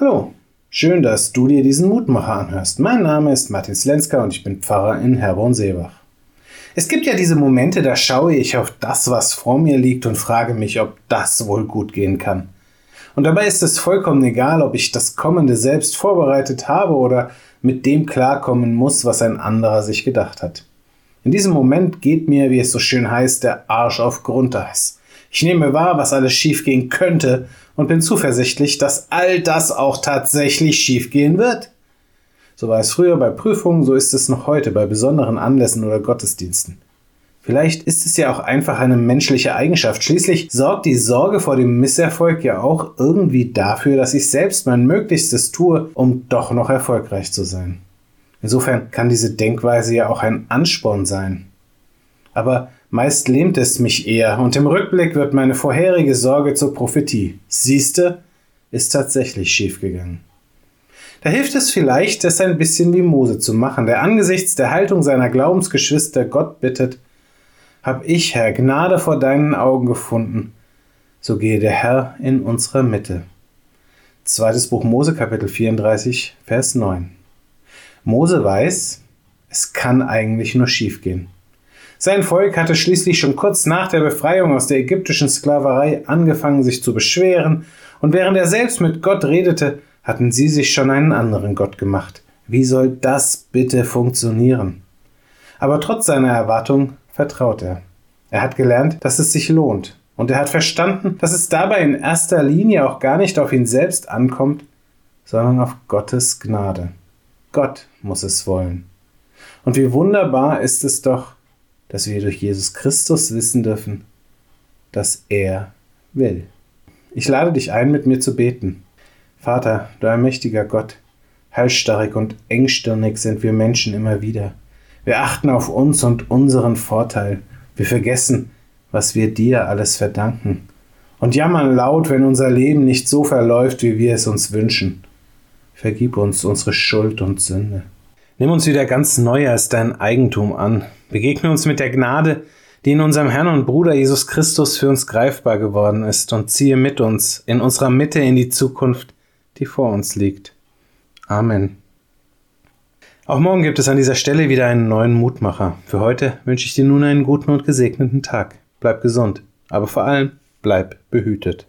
Hallo, schön, dass du dir diesen Mutmacher anhörst. Mein Name ist Martin Slenska und ich bin Pfarrer in Herborn-Seebach. Es gibt ja diese Momente, da schaue ich auf das, was vor mir liegt und frage mich, ob das wohl gut gehen kann. Und dabei ist es vollkommen egal, ob ich das Kommende selbst vorbereitet habe oder mit dem klarkommen muss, was ein anderer sich gedacht hat. In diesem Moment geht mir, wie es so schön heißt, der Arsch auf Grundeis. Ich nehme wahr, was alles schiefgehen könnte und bin zuversichtlich, dass all das auch tatsächlich schiefgehen wird. So war es früher bei Prüfungen, so ist es noch heute bei besonderen Anlässen oder Gottesdiensten. Vielleicht ist es ja auch einfach eine menschliche Eigenschaft. Schließlich sorgt die Sorge vor dem Misserfolg ja auch irgendwie dafür, dass ich selbst mein Möglichstes tue, um doch noch erfolgreich zu sein. Insofern kann diese Denkweise ja auch ein Ansporn sein. Aber Meist lähmt es mich eher und im Rückblick wird meine vorherige Sorge zur Prophetie. Siehste, ist tatsächlich schiefgegangen. Da hilft es vielleicht, das ein bisschen wie Mose zu machen, der angesichts der Haltung seiner Glaubensgeschwister Gott bittet, hab ich, Herr, Gnade vor deinen Augen gefunden, so gehe der Herr in unserer Mitte. Zweites Buch Mose, Kapitel 34, Vers 9. Mose weiß, es kann eigentlich nur schiefgehen. Sein Volk hatte schließlich schon kurz nach der Befreiung aus der ägyptischen Sklaverei angefangen, sich zu beschweren, und während er selbst mit Gott redete, hatten sie sich schon einen anderen Gott gemacht. Wie soll das bitte funktionieren? Aber trotz seiner Erwartung vertraut er. Er hat gelernt, dass es sich lohnt, und er hat verstanden, dass es dabei in erster Linie auch gar nicht auf ihn selbst ankommt, sondern auf Gottes Gnade. Gott muss es wollen. Und wie wunderbar ist es doch, dass wir durch Jesus Christus wissen dürfen, dass er will. Ich lade dich ein, mit mir zu beten. Vater, du allmächtiger Gott, halsstarrig und engstirnig sind wir Menschen immer wieder. Wir achten auf uns und unseren Vorteil. Wir vergessen, was wir dir alles verdanken. Und jammern laut, wenn unser Leben nicht so verläuft, wie wir es uns wünschen. Vergib uns unsere Schuld und Sünde. Nimm uns wieder ganz neu als dein Eigentum an. Begegne uns mit der Gnade, die in unserem Herrn und Bruder Jesus Christus für uns greifbar geworden ist und ziehe mit uns in unserer Mitte in die Zukunft, die vor uns liegt. Amen. Auch morgen gibt es an dieser Stelle wieder einen neuen Mutmacher. Für heute wünsche ich dir nun einen guten und gesegneten Tag. Bleib gesund, aber vor allem bleib behütet.